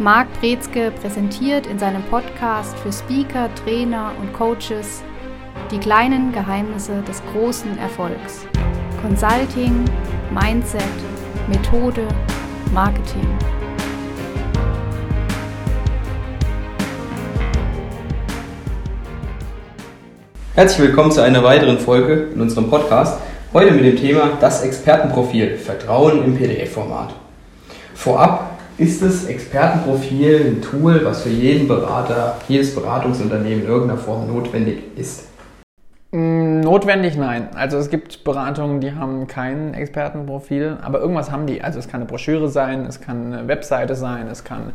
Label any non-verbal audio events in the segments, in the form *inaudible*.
Marc Brezke präsentiert in seinem Podcast für Speaker, Trainer und Coaches die kleinen Geheimnisse des großen Erfolgs. Consulting, Mindset, Methode, Marketing. Herzlich willkommen zu einer weiteren Folge in unserem Podcast. Heute mit dem Thema das Expertenprofil Vertrauen im PDF-Format. Vorab ist das Expertenprofil ein Tool, was für jeden Berater, jedes Beratungsunternehmen in irgendeiner Form notwendig ist? Mm, notwendig nein. Also es gibt Beratungen, die haben kein Expertenprofil, aber irgendwas haben die. Also es kann eine Broschüre sein, es kann eine Webseite sein, es kann.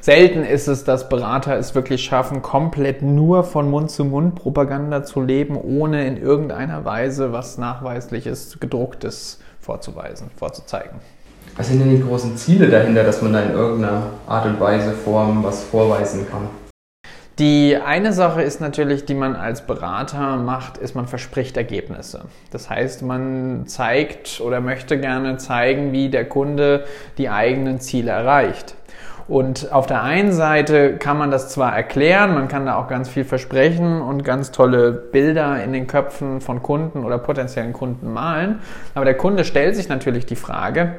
Selten ist es, dass Berater es wirklich schaffen, komplett nur von Mund-zu-Mund-Propaganda zu leben, ohne in irgendeiner Weise was Nachweisliches, Gedrucktes vorzuweisen, vorzuzeigen. Was sind denn die großen Ziele dahinter, dass man da in irgendeiner Art und Weise, Form was vorweisen kann? Die eine Sache ist natürlich, die man als Berater macht, ist, man verspricht Ergebnisse. Das heißt, man zeigt oder möchte gerne zeigen, wie der Kunde die eigenen Ziele erreicht. Und auf der einen Seite kann man das zwar erklären, man kann da auch ganz viel versprechen und ganz tolle Bilder in den Köpfen von Kunden oder potenziellen Kunden malen, aber der Kunde stellt sich natürlich die Frage,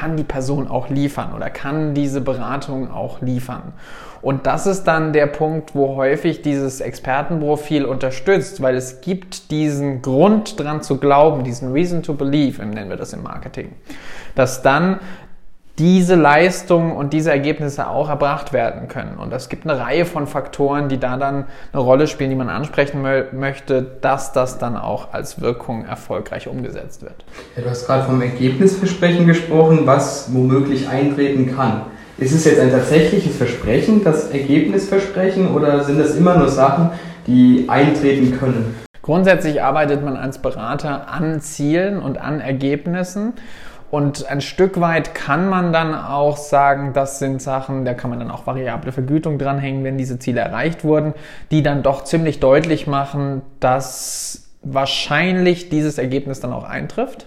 kann die Person auch liefern oder kann diese Beratung auch liefern. Und das ist dann der Punkt, wo häufig dieses Expertenprofil unterstützt, weil es gibt diesen Grund dran zu glauben, diesen Reason to Believe, nennen wir das im Marketing, dass dann diese Leistungen und diese Ergebnisse auch erbracht werden können. Und es gibt eine Reihe von Faktoren, die da dann eine Rolle spielen, die man ansprechen möchte, dass das dann auch als Wirkung erfolgreich umgesetzt wird. Ja, du hast gerade vom Ergebnisversprechen gesprochen, was womöglich eintreten kann. Ist es jetzt ein tatsächliches Versprechen, das Ergebnisversprechen, oder sind das immer nur Sachen, die eintreten können? Grundsätzlich arbeitet man als Berater an Zielen und an Ergebnissen. Und ein Stück weit kann man dann auch sagen, das sind Sachen, da kann man dann auch variable Vergütung dranhängen, wenn diese Ziele erreicht wurden, die dann doch ziemlich deutlich machen, dass wahrscheinlich dieses Ergebnis dann auch eintrifft.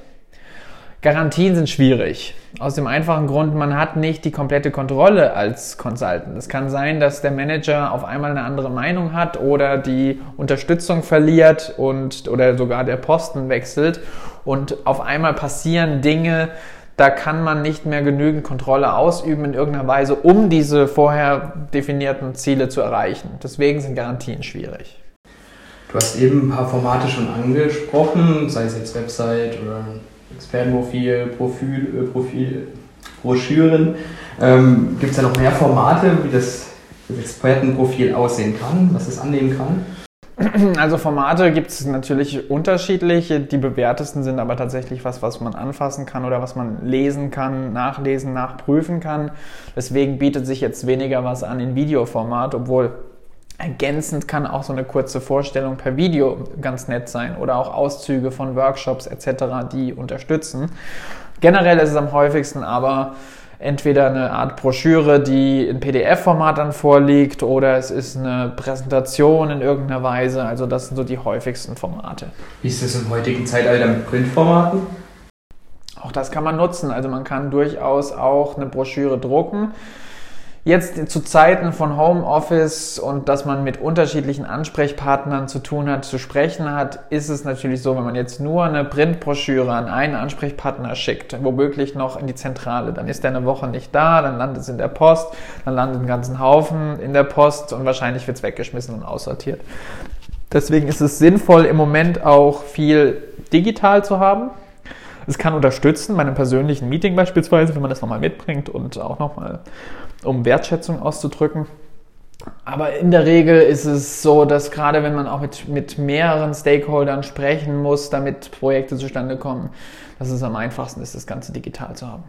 Garantien sind schwierig. Aus dem einfachen Grund, man hat nicht die komplette Kontrolle als Consultant. Es kann sein, dass der Manager auf einmal eine andere Meinung hat oder die Unterstützung verliert und oder sogar der Posten wechselt und auf einmal passieren Dinge, da kann man nicht mehr genügend Kontrolle ausüben in irgendeiner Weise, um diese vorher definierten Ziele zu erreichen. Deswegen sind Garantien schwierig. Du hast eben ein paar Formate schon angesprochen, sei es jetzt Website oder Expertenprofil, Profil, äh, Profil, Broschüren. Ähm, Gibt es da noch mehr Formate, wie das, das Expertenprofil aussehen kann, was es annehmen kann? *clears throat* Also Formate gibt es natürlich unterschiedliche. Die bewährtesten sind aber tatsächlich was, was man anfassen kann oder was man lesen kann, nachlesen, nachprüfen kann. Deswegen bietet sich jetzt weniger was an in Videoformat, obwohl Ergänzend kann auch so eine kurze Vorstellung per Video ganz nett sein oder auch Auszüge von Workshops etc., die unterstützen. Generell ist es am häufigsten aber entweder eine Art Broschüre, die in PDF-Format dann vorliegt, oder es ist eine Präsentation in irgendeiner Weise. Also das sind so die häufigsten Formate. Wie ist es im heutigen Zeitalter mit Printformaten? Auch das kann man nutzen. Also man kann durchaus auch eine Broschüre drucken Jetzt zu Zeiten von Homeoffice und dass man mit unterschiedlichen Ansprechpartnern zu tun hat, zu sprechen hat, ist es natürlich so, wenn man jetzt nur eine Printbroschüre an einen Ansprechpartner schickt, womöglich noch in die Zentrale, dann ist er eine Woche nicht da, dann landet es in der Post, dann landet ein ganzen Haufen in der Post und wahrscheinlich wird es weggeschmissen und aussortiert. Deswegen ist es sinnvoll, im Moment auch viel digital zu haben. Es kann unterstützen bei einem persönlichen Meeting beispielsweise, wenn man das nochmal mitbringt und auch nochmal um Wertschätzung auszudrücken. Aber in der Regel ist es so, dass gerade wenn man auch mit, mit mehreren Stakeholdern sprechen muss, damit Projekte zustande kommen, dass es am einfachsten ist, das Ganze digital zu haben.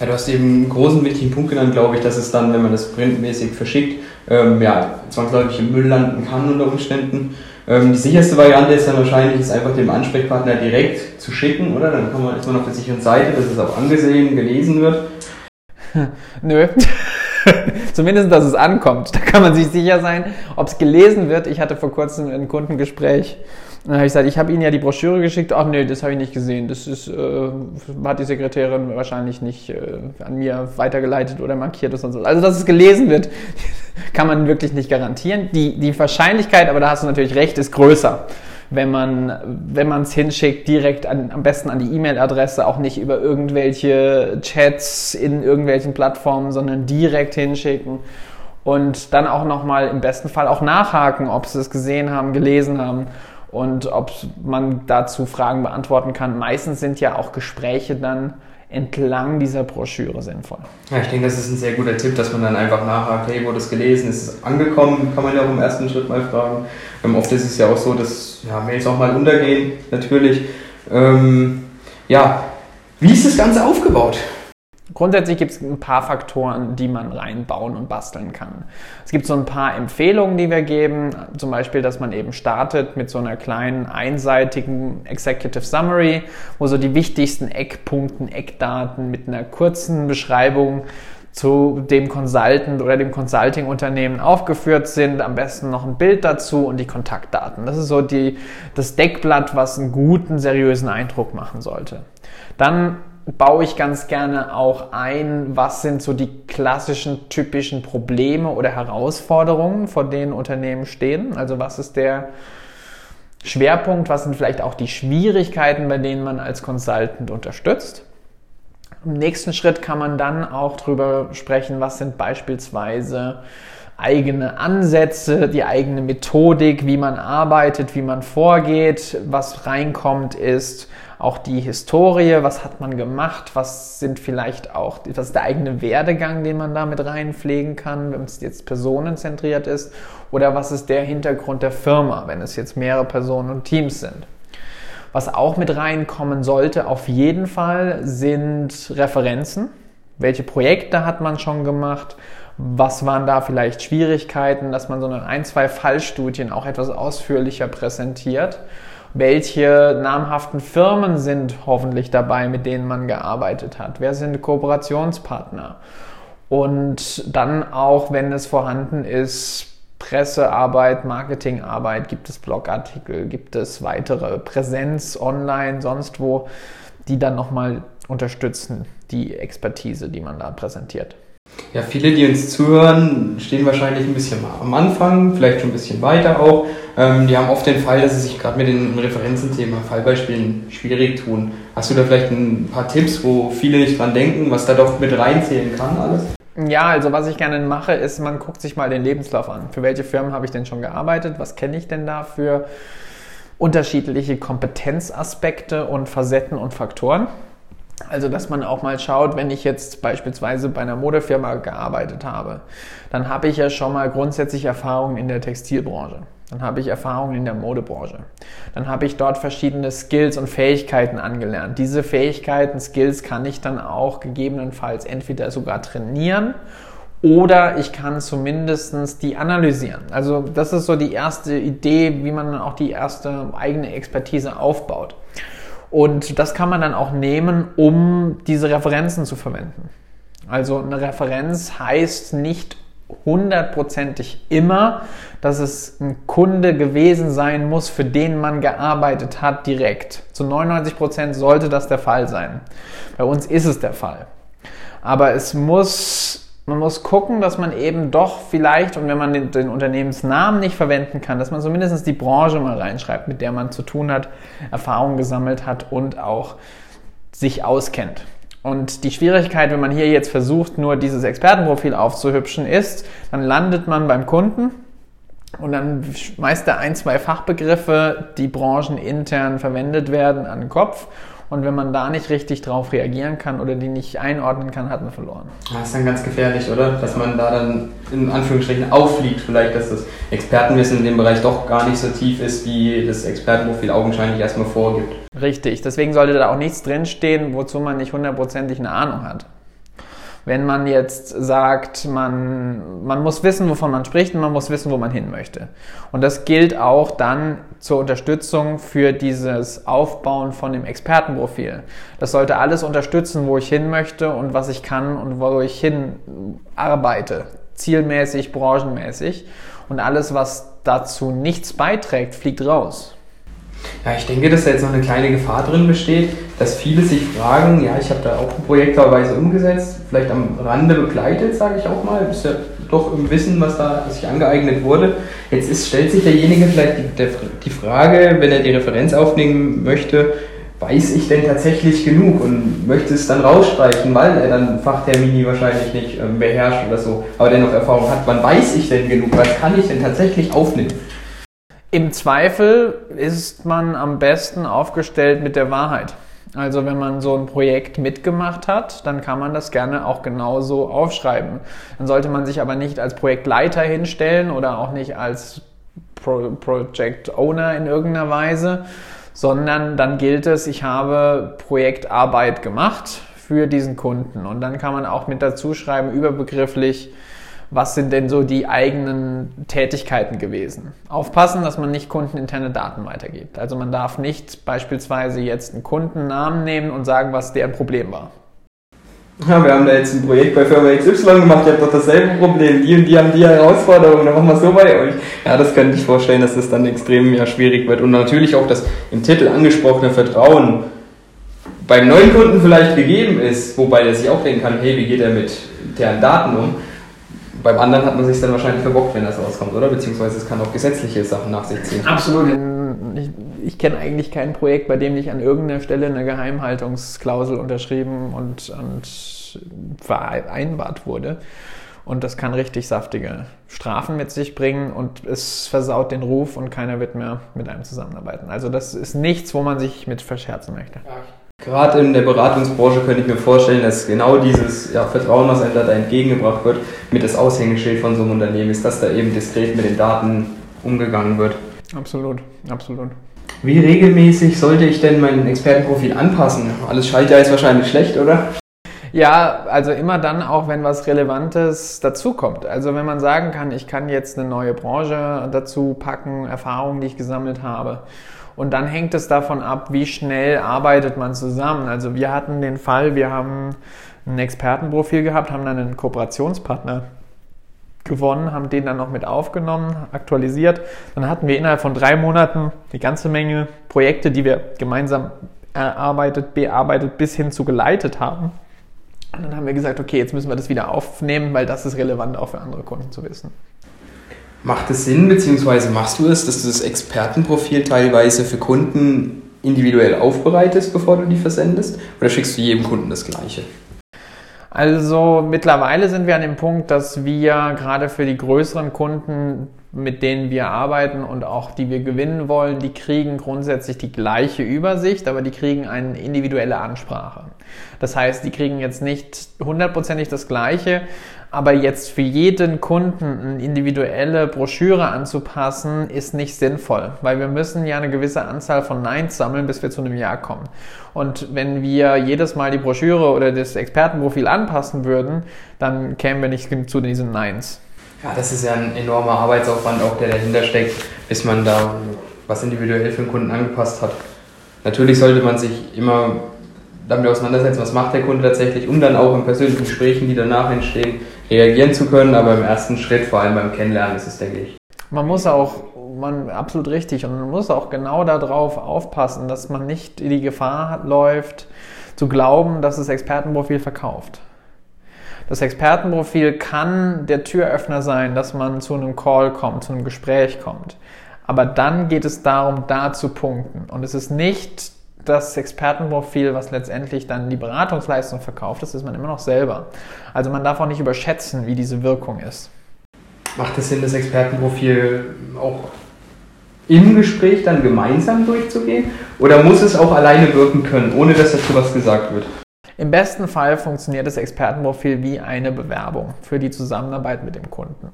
Ja, du hast eben einen großen wichtigen Punkt genannt, glaube ich, dass es dann, wenn man das printmäßig verschickt, ähm, ja, zwangsläufig im Müll landen kann unter Umständen. Ähm, die sicherste Variante ist dann wahrscheinlich, es einfach dem Ansprechpartner direkt zu schicken, oder? Dann kann man, ist man auf der sicheren Seite, dass es auch angesehen, gelesen wird. *laughs* Nö. *laughs* Zumindest, dass es ankommt. Da kann man sich sicher sein, ob es gelesen wird. Ich hatte vor kurzem ein Kundengespräch dann habe ich gesagt, ich habe Ihnen ja die Broschüre geschickt. Ach nee, das habe ich nicht gesehen. Das ist, äh, hat die Sekretärin wahrscheinlich nicht äh, an mir weitergeleitet oder markiert oder was. Also, dass es gelesen wird, *laughs* kann man wirklich nicht garantieren. Die, die Wahrscheinlichkeit, aber da hast du natürlich recht, ist größer wenn man es hinschickt, direkt an, am besten an die E-Mail-Adresse, auch nicht über irgendwelche Chats in irgendwelchen Plattformen, sondern direkt hinschicken und dann auch nochmal im besten Fall auch nachhaken, ob sie es gesehen haben, gelesen haben und ob man dazu Fragen beantworten kann. Meistens sind ja auch Gespräche dann entlang dieser Broschüre sinnvoll. Ja, ich denke, das ist ein sehr guter Tipp, dass man dann einfach nachhakt, hey, wurde es gelesen, ist es angekommen, kann man ja auch im ersten Schritt mal fragen. Ähm, oft ist es ja auch so, dass ja, Mails auch mal untergehen, natürlich. Ähm, ja, wie ist das Ganze aufgebaut? Grundsätzlich gibt es ein paar Faktoren, die man reinbauen und basteln kann. Es gibt so ein paar Empfehlungen, die wir geben, zum Beispiel, dass man eben startet mit so einer kleinen einseitigen Executive Summary, wo so die wichtigsten Eckpunkten, Eckdaten mit einer kurzen Beschreibung zu dem Consultant oder dem Consulting-Unternehmen aufgeführt sind. Am besten noch ein Bild dazu und die Kontaktdaten. Das ist so die, das Deckblatt, was einen guten, seriösen Eindruck machen sollte. Dann baue ich ganz gerne auch ein, was sind so die klassischen typischen Probleme oder Herausforderungen, vor denen Unternehmen stehen. Also was ist der Schwerpunkt, was sind vielleicht auch die Schwierigkeiten, bei denen man als Consultant unterstützt. Im nächsten Schritt kann man dann auch darüber sprechen, was sind beispielsweise eigene Ansätze, die eigene Methodik, wie man arbeitet, wie man vorgeht, was reinkommt, ist auch die Historie, was hat man gemacht, was sind vielleicht auch, was ist der eigene Werdegang, den man da mit reinpflegen kann, wenn es jetzt personenzentriert ist, oder was ist der Hintergrund der Firma, wenn es jetzt mehrere Personen und Teams sind. Was auch mit reinkommen sollte, auf jeden Fall, sind Referenzen. Welche Projekte hat man schon gemacht? Was waren da vielleicht Schwierigkeiten, dass man so eine ein, zwei Fallstudien auch etwas ausführlicher präsentiert? welche namhaften Firmen sind hoffentlich dabei, mit denen man gearbeitet hat, wer sind Kooperationspartner und dann auch, wenn es vorhanden ist, Pressearbeit, Marketingarbeit, gibt es Blogartikel, gibt es weitere Präsenz online, sonst wo, die dann nochmal unterstützen, die Expertise, die man da präsentiert. Ja, viele, die uns zuhören, stehen wahrscheinlich ein bisschen am Anfang, vielleicht schon ein bisschen weiter auch. Ähm, die haben oft den Fall, dass sie sich gerade mit den Referenzenthema, Fallbeispielen schwierig tun. Hast du da vielleicht ein paar Tipps, wo viele nicht dran denken, was da doch mit reinzählen kann alles? Ja, also was ich gerne mache, ist, man guckt sich mal den Lebenslauf an. Für welche Firmen habe ich denn schon gearbeitet? Was kenne ich denn da für unterschiedliche Kompetenzaspekte und Facetten und Faktoren? Also, dass man auch mal schaut, wenn ich jetzt beispielsweise bei einer Modefirma gearbeitet habe, dann habe ich ja schon mal grundsätzlich Erfahrungen in der Textilbranche. Dann habe ich Erfahrungen in der Modebranche. Dann habe ich dort verschiedene Skills und Fähigkeiten angelernt. Diese Fähigkeiten, Skills kann ich dann auch gegebenenfalls entweder sogar trainieren oder ich kann zumindest die analysieren. Also das ist so die erste Idee, wie man dann auch die erste eigene Expertise aufbaut. Und das kann man dann auch nehmen, um diese Referenzen zu verwenden. Also eine Referenz heißt nicht hundertprozentig immer, dass es ein Kunde gewesen sein muss, für den man gearbeitet hat direkt. Zu 99 Prozent sollte das der Fall sein. Bei uns ist es der Fall. Aber es muss man muss gucken, dass man eben doch vielleicht, und wenn man den, den, Unternehmensnamen nicht verwenden kann, dass man zumindest die Branche mal reinschreibt, mit der man zu tun hat, Erfahrung gesammelt hat und auch sich auskennt. Und die Schwierigkeit, wenn man hier jetzt versucht, nur dieses Expertenprofil aufzuhübschen, ist, dann landet man beim Kunden und dann schmeißt er ein, zwei Fachbegriffe, die branchenintern verwendet werden, an den Kopf und wenn man da nicht richtig drauf reagieren kann oder die nicht einordnen kann, hat man verloren. Das ist dann ganz gefährlich, oder? Dass man da dann in Anführungsstrichen auffliegt, vielleicht, dass das Expertenwissen in dem Bereich doch gar nicht so tief ist, wie das Expertenprofil augenscheinlich erstmal vorgibt. Richtig, deswegen sollte da auch nichts drinstehen, wozu man nicht hundertprozentig eine Ahnung hat. Wenn man jetzt sagt, man, man muss wissen, wovon man spricht und man muss wissen, wo man hin möchte. Und das gilt auch dann zur Unterstützung für dieses Aufbauen von dem Expertenprofil. Das sollte alles unterstützen, wo ich hin möchte und was ich kann und wo ich hin arbeite. Zielmäßig, branchenmäßig. Und alles, was dazu nichts beiträgt, fliegt raus. Ja, ich denke, dass da jetzt noch eine kleine Gefahr drin besteht, dass viele sich fragen, ja, ich habe da auch ein Projekt teilweise umgesetzt, vielleicht am Rande begleitet, sage ich auch mal, ist ja doch im Wissen, was da sich angeeignet wurde. Jetzt ist, stellt sich derjenige vielleicht die, der, die Frage, wenn er die Referenz aufnehmen möchte, weiß ich denn tatsächlich genug und möchte es dann rausstreichen, weil er dann Fachtermini wahrscheinlich nicht ähm, beherrscht oder so, aber dennoch Erfahrung hat. Wann weiß ich denn genug? Was kann ich denn tatsächlich aufnehmen? Im Zweifel ist man am besten aufgestellt mit der Wahrheit. Also wenn man so ein Projekt mitgemacht hat, dann kann man das gerne auch genauso aufschreiben. Dann sollte man sich aber nicht als Projektleiter hinstellen oder auch nicht als Pro Project Owner in irgendeiner Weise, sondern dann gilt es, ich habe Projektarbeit gemacht für diesen Kunden. Und dann kann man auch mit dazu schreiben, überbegrifflich, was sind denn so die eigenen Tätigkeiten gewesen. Aufpassen, dass man nicht kundeninterne Daten weitergibt. Also man darf nicht beispielsweise jetzt einen Kundennamen nehmen und sagen, was deren Problem war. Ja, wir haben da jetzt ein Projekt bei Firma XY gemacht, ihr habt doch dasselbe Problem, die und die haben die Herausforderungen, dann machen wir es so bei euch. Ja, das könnte ich vorstellen, dass das dann extrem ja, schwierig wird. Und natürlich auch das im Titel angesprochene Vertrauen beim neuen Kunden vielleicht gegeben ist, wobei der sich auch denken kann, hey, wie geht er mit deren Daten um? Beim anderen hat man sich dann wahrscheinlich verbockt, wenn das rauskommt, oder? Beziehungsweise es kann auch gesetzliche Sachen nach sich ziehen. Absolut. Ich, ich kenne eigentlich kein Projekt, bei dem nicht an irgendeiner Stelle eine Geheimhaltungsklausel unterschrieben und, und vereinbart wurde. Und das kann richtig saftige Strafen mit sich bringen und es versaut den Ruf und keiner wird mehr mit einem zusammenarbeiten. Also das ist nichts, wo man sich mit verscherzen möchte. Ja, Gerade in der Beratungsbranche könnte ich mir vorstellen, dass genau dieses ja, Vertrauen, was einem da entgegengebracht wird, mit das Aushängeschild von so einem Unternehmen ist, dass da eben diskret mit den Daten umgegangen wird. Absolut, absolut. Wie regelmäßig sollte ich denn mein Expertenprofil anpassen? Alles Schaltjahr ist wahrscheinlich schlecht, oder? Ja, also immer dann auch, wenn was Relevantes dazukommt. Also wenn man sagen kann, ich kann jetzt eine neue Branche dazu packen, Erfahrungen, die ich gesammelt habe und dann hängt es davon ab, wie schnell arbeitet man zusammen. Also wir hatten den Fall, wir haben ein Expertenprofil gehabt, haben dann einen Kooperationspartner gewonnen, haben den dann noch mit aufgenommen, aktualisiert. Dann hatten wir innerhalb von drei Monaten eine ganze Menge Projekte, die wir gemeinsam erarbeitet, bearbeitet bis hin zu geleitet haben. Und dann haben wir gesagt, okay, jetzt müssen wir das wieder aufnehmen, weil das ist relevant auch für andere Kunden zu wissen. Macht es Sinn, beziehungsweise machst du es, dass du das Expertenprofil teilweise für Kunden individuell aufbereitest, bevor du die versendest? Oder schickst du jedem Kunden das Gleiche? Also mittlerweile sind wir an dem Punkt, dass wir gerade für die größeren Kunden, mit denen wir arbeiten und auch die wir gewinnen wollen, die kriegen grundsätzlich die gleiche Übersicht, aber die kriegen eine individuelle Ansprache. Das heißt, die kriegen jetzt nicht hundertprozentig das gleiche, aber jetzt für jeden Kunden eine individuelle Broschüre anzupassen, ist nicht sinnvoll, weil wir müssen ja eine gewisse Anzahl von Neins sammeln, bis wir zu einem Ja kommen. Und wenn wir jedes Mal die Broschüre oder das Expertenprofil anpassen würden, dann kämen wir nicht zu diesen Neins. Ja, das ist ja ein enormer Arbeitsaufwand auch, der dahinter steckt, bis man da was individuell für den Kunden angepasst hat. Natürlich sollte man sich immer damit auseinandersetzen, was macht der Kunde tatsächlich, um dann auch in persönlichen Gesprächen, die danach entstehen, reagieren zu können. Aber im ersten Schritt, vor allem beim Kennenlernen, ist es, denke ich. Man muss auch, man, absolut richtig, und man muss auch genau darauf aufpassen, dass man nicht in die Gefahr läuft, zu glauben, dass das Expertenprofil verkauft. Das Expertenprofil kann der Türöffner sein, dass man zu einem Call kommt, zu einem Gespräch kommt. Aber dann geht es darum, da zu punkten. Und es ist nicht das Expertenprofil, was letztendlich dann die Beratungsleistung verkauft, das ist man immer noch selber. Also man darf auch nicht überschätzen, wie diese Wirkung ist. Macht es Sinn, das Expertenprofil auch im Gespräch dann gemeinsam durchzugehen? Oder muss es auch alleine wirken können, ohne dass dazu was gesagt wird? Im besten Fall funktioniert das Expertenprofil wie eine Bewerbung für die Zusammenarbeit mit dem Kunden.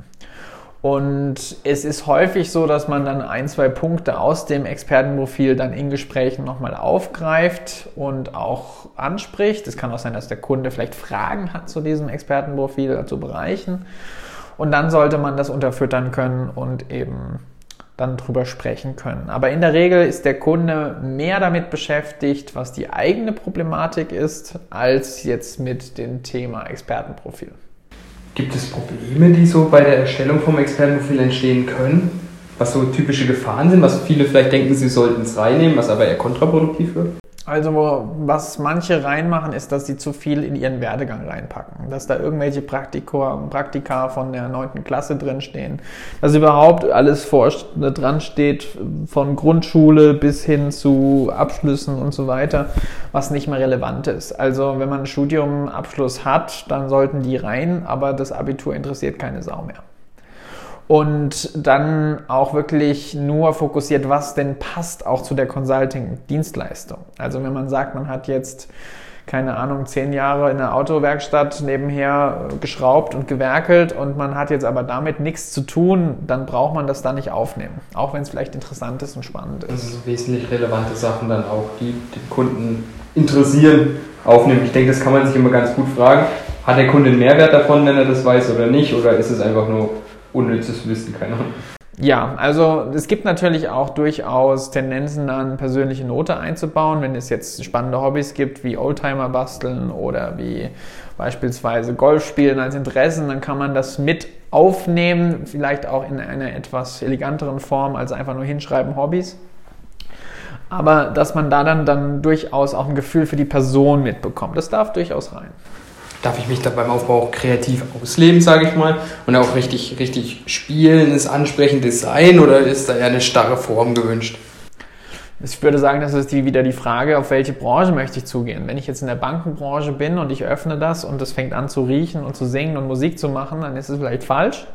Und es ist häufig so, dass man dann ein, zwei Punkte aus dem Expertenprofil dann in Gesprächen nochmal aufgreift und auch anspricht. Es kann auch sein, dass der Kunde vielleicht Fragen hat zu diesem Expertenprofil, zu Bereichen. Und dann sollte man das unterfüttern können und eben dann drüber sprechen können. Aber in der Regel ist der Kunde mehr damit beschäftigt, was die eigene Problematik ist, als jetzt mit dem Thema Expertenprofil. Gibt es Probleme, die so bei der Erstellung vom Expertenprofil entstehen können? was so typische Gefahren sind, was viele vielleicht denken, sie sollten es reinnehmen, was aber eher kontraproduktiv wird? Also was manche reinmachen, ist, dass sie zu viel in ihren Werdegang reinpacken. Dass da irgendwelche Praktika, Praktika von der 9. Klasse drinstehen. Dass überhaupt alles vor, dran steht, von Grundschule bis hin zu Abschlüssen und so weiter, was nicht mehr relevant ist. Also wenn man einen Studiumabschluss hat, dann sollten die rein, aber das Abitur interessiert keine Sau mehr und dann auch wirklich nur fokussiert, was denn passt auch zu der Consulting-Dienstleistung. Also wenn man sagt, man hat jetzt keine Ahnung, zehn Jahre in der Autowerkstatt nebenher geschraubt und gewerkelt und man hat jetzt aber damit nichts zu tun, dann braucht man das da nicht aufnehmen. Auch wenn es vielleicht interessant ist und spannend ist. Also wesentlich relevante Sachen dann auch, die den Kunden interessieren, aufnehmen. Ich denke, das kann man sich immer ganz gut fragen. Hat der Kunde einen Mehrwert davon, wenn er das weiß oder nicht? Oder ist es einfach nur unnützes Wissen, keine Ahnung. Ja, also es gibt natürlich auch durchaus Tendenzen, dann persönliche Note einzubauen, wenn es jetzt spannende Hobbys gibt, wie Oldtimer basteln oder wie beispielsweise Golf spielen als Interessen, dann kann man das mit aufnehmen, vielleicht auch in einer etwas eleganteren Form als einfach nur hinschreiben Hobbys. Aber dass man da dann, dann durchaus auch ein Gefühl für die Person mitbekommt, das darf durchaus rein darf ich mich da beim Aufbau auch kreativ ausleben, sage ich mal, und auch richtig, richtig spielen, ist ansprechend Design oder ist da eher eine starre Form gewünscht? Ich würde sagen, das ist die, wieder die Frage, auf welche Branche möchte ich zugehen. Wenn ich jetzt in der Bankenbranche bin und ich öffne das und es fängt an zu riechen und zu singen und Musik zu machen, dann ist es vielleicht falsch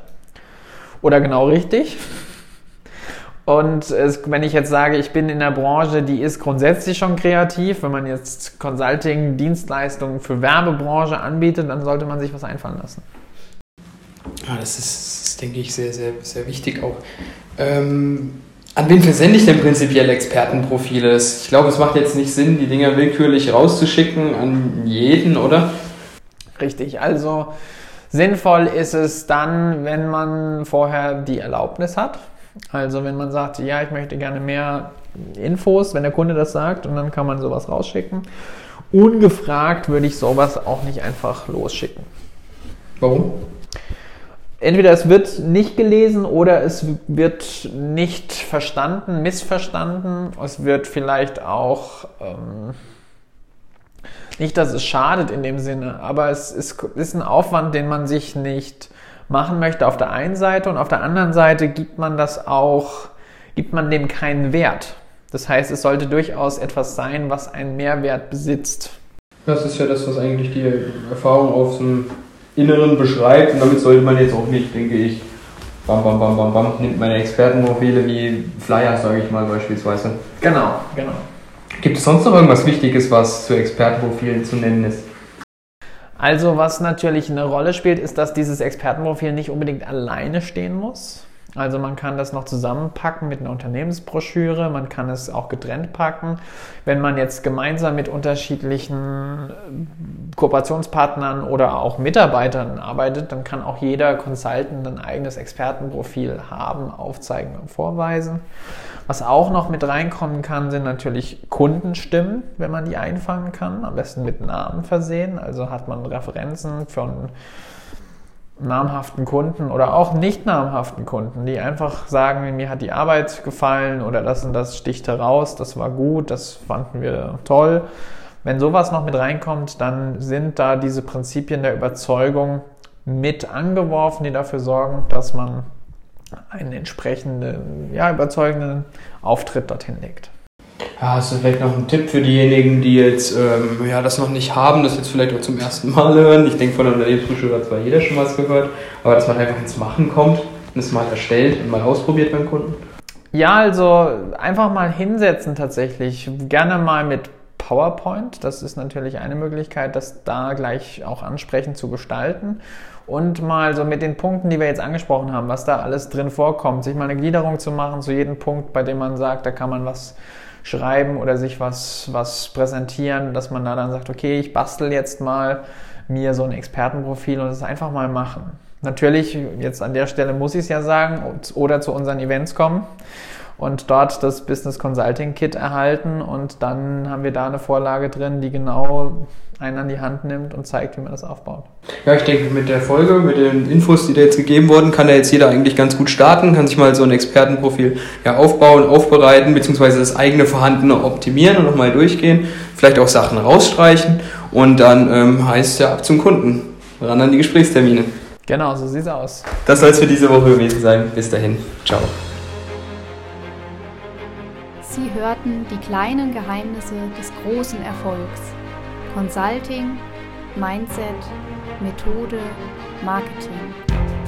oder genau richtig. Und es, wenn ich jetzt sage, ich bin in der Branche, die ist grundsätzlich schon kreativ, wenn man jetzt Consulting, Dienstleistungen für Werbebranche anbietet, dann sollte man sich was einfallen lassen. Ja, das ist, das denke ich, sehr, sehr, sehr wichtig auch. Ähm, an wen versende ich denn prinzipiell Expertenprofile? Ich glaube, es macht jetzt nicht Sinn, die Dinger willkürlich rauszuschicken an jeden, oder? Richtig, also sinnvoll ist es dann, wenn man vorher die Erlaubnis hat also wenn man sagt, ja, ich möchte gerne mehr Infos, wenn der Kunde das sagt, und dann kann man sowas rausschicken. Ungefragt würde ich sowas auch nicht einfach losschicken. Warum? Entweder es wird nicht gelesen oder es wird nicht verstanden, missverstanden. Es wird vielleicht auch ähm, nicht, dass es schadet in dem Sinne, aber es ist, ist ein Aufwand, den man sich nicht machen möchte auf der einen Seite und auf der anderen Seite gibt man das auch, gibt man dem keinen Wert. Das heißt, es sollte durchaus etwas sein, was einen Mehrwert besitzt. Das ist ja das, was eigentlich die Erfahrung auf dem Inneren beschreibt und damit sollte man jetzt auch nicht, denke ich, bam, bam, bam, bam, bam, nimmt meine Expertenprofile wie Flyer, sage ich mal beispielsweise. Genau, genau. Gibt es sonst noch irgendwas Wichtiges, was zu Expertenprofilen zu nennen ist? Also was natürlich eine Rolle spielt, ist, dass dieses Expertenprofil nicht unbedingt alleine stehen muss. Also man kann das noch zusammenpacken mit einer Unternehmensbroschüre, man kann es auch getrennt packen. Wenn man jetzt gemeinsam mit unterschiedlichen äh, Kooperationspartnern oder auch Mitarbeitern arbeitet, dann kann auch jeder Consultant ein eigenes Expertenprofil haben, aufzeigen und vorweisen. Was auch noch mit reinkommen kann, sind natürlich Kundenstimmen, wenn man die einfangen kann, am besten mit Namen versehen. Also hat man Referenzen von namhaften Kunden oder auch nicht namhaften Kunden, die einfach sagen, mir hat die Arbeit gefallen oder das und das sticht heraus, das war gut, das fanden wir toll. Wenn sowas noch mit reinkommt, dann sind da diese Prinzipien der Überzeugung mit angeworfen, die dafür sorgen, dass man einen entsprechenden, ja, überzeugenden Auftritt dorthin legt. Ja, hast du vielleicht noch einen Tipp für diejenigen, die jetzt ähm, ja, das noch nicht haben, das jetzt vielleicht auch zum ersten Mal hören? Ich denke, von der Unternehmensbroschüre hat zwar jeder schon was gehört, aber dass man einfach ins Machen kommt und es mal erstellt und mal ausprobiert beim Kunden? Ja, also einfach mal hinsetzen tatsächlich. Gerne mal mit PowerPoint. Das ist natürlich eine Möglichkeit, das da gleich auch ansprechend zu gestalten. Und mal so mit den Punkten, die wir jetzt angesprochen haben, was da alles drin vorkommt, sich mal eine Gliederung zu machen zu jedem Punkt, bei dem man sagt, da kann man was schreiben oder sich was, was präsentieren, dass man da dann sagt, okay, ich bastel jetzt mal mir so ein Expertenprofil und es einfach mal machen. Natürlich, jetzt an der Stelle muss ich es ja sagen, oder zu unseren Events kommen und dort das Business Consulting Kit erhalten und dann haben wir da eine Vorlage drin, die genau einen an die Hand nimmt und zeigt, wie man das aufbaut. Ja, ich denke, mit der Folge, mit den Infos, die da jetzt gegeben wurden, kann da jetzt jeder eigentlich ganz gut starten, kann sich mal so ein Expertenprofil ja, aufbauen, aufbereiten, beziehungsweise das eigene Vorhandene optimieren und nochmal durchgehen, vielleicht auch Sachen rausstreichen und dann ähm, heißt es ja ab zum Kunden, ran an die Gesprächstermine. Genau, so sieht's aus. Das soll es für diese Woche gewesen sein. Bis dahin. Ciao. Sie hörten die kleinen Geheimnisse des großen Erfolgs. Consulting, Mindset, Methode, Marketing.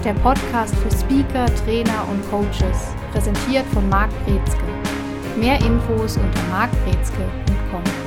Der Podcast für Speaker, Trainer und Coaches, präsentiert von Marc Brezke. Mehr Infos unter markbrezke.com.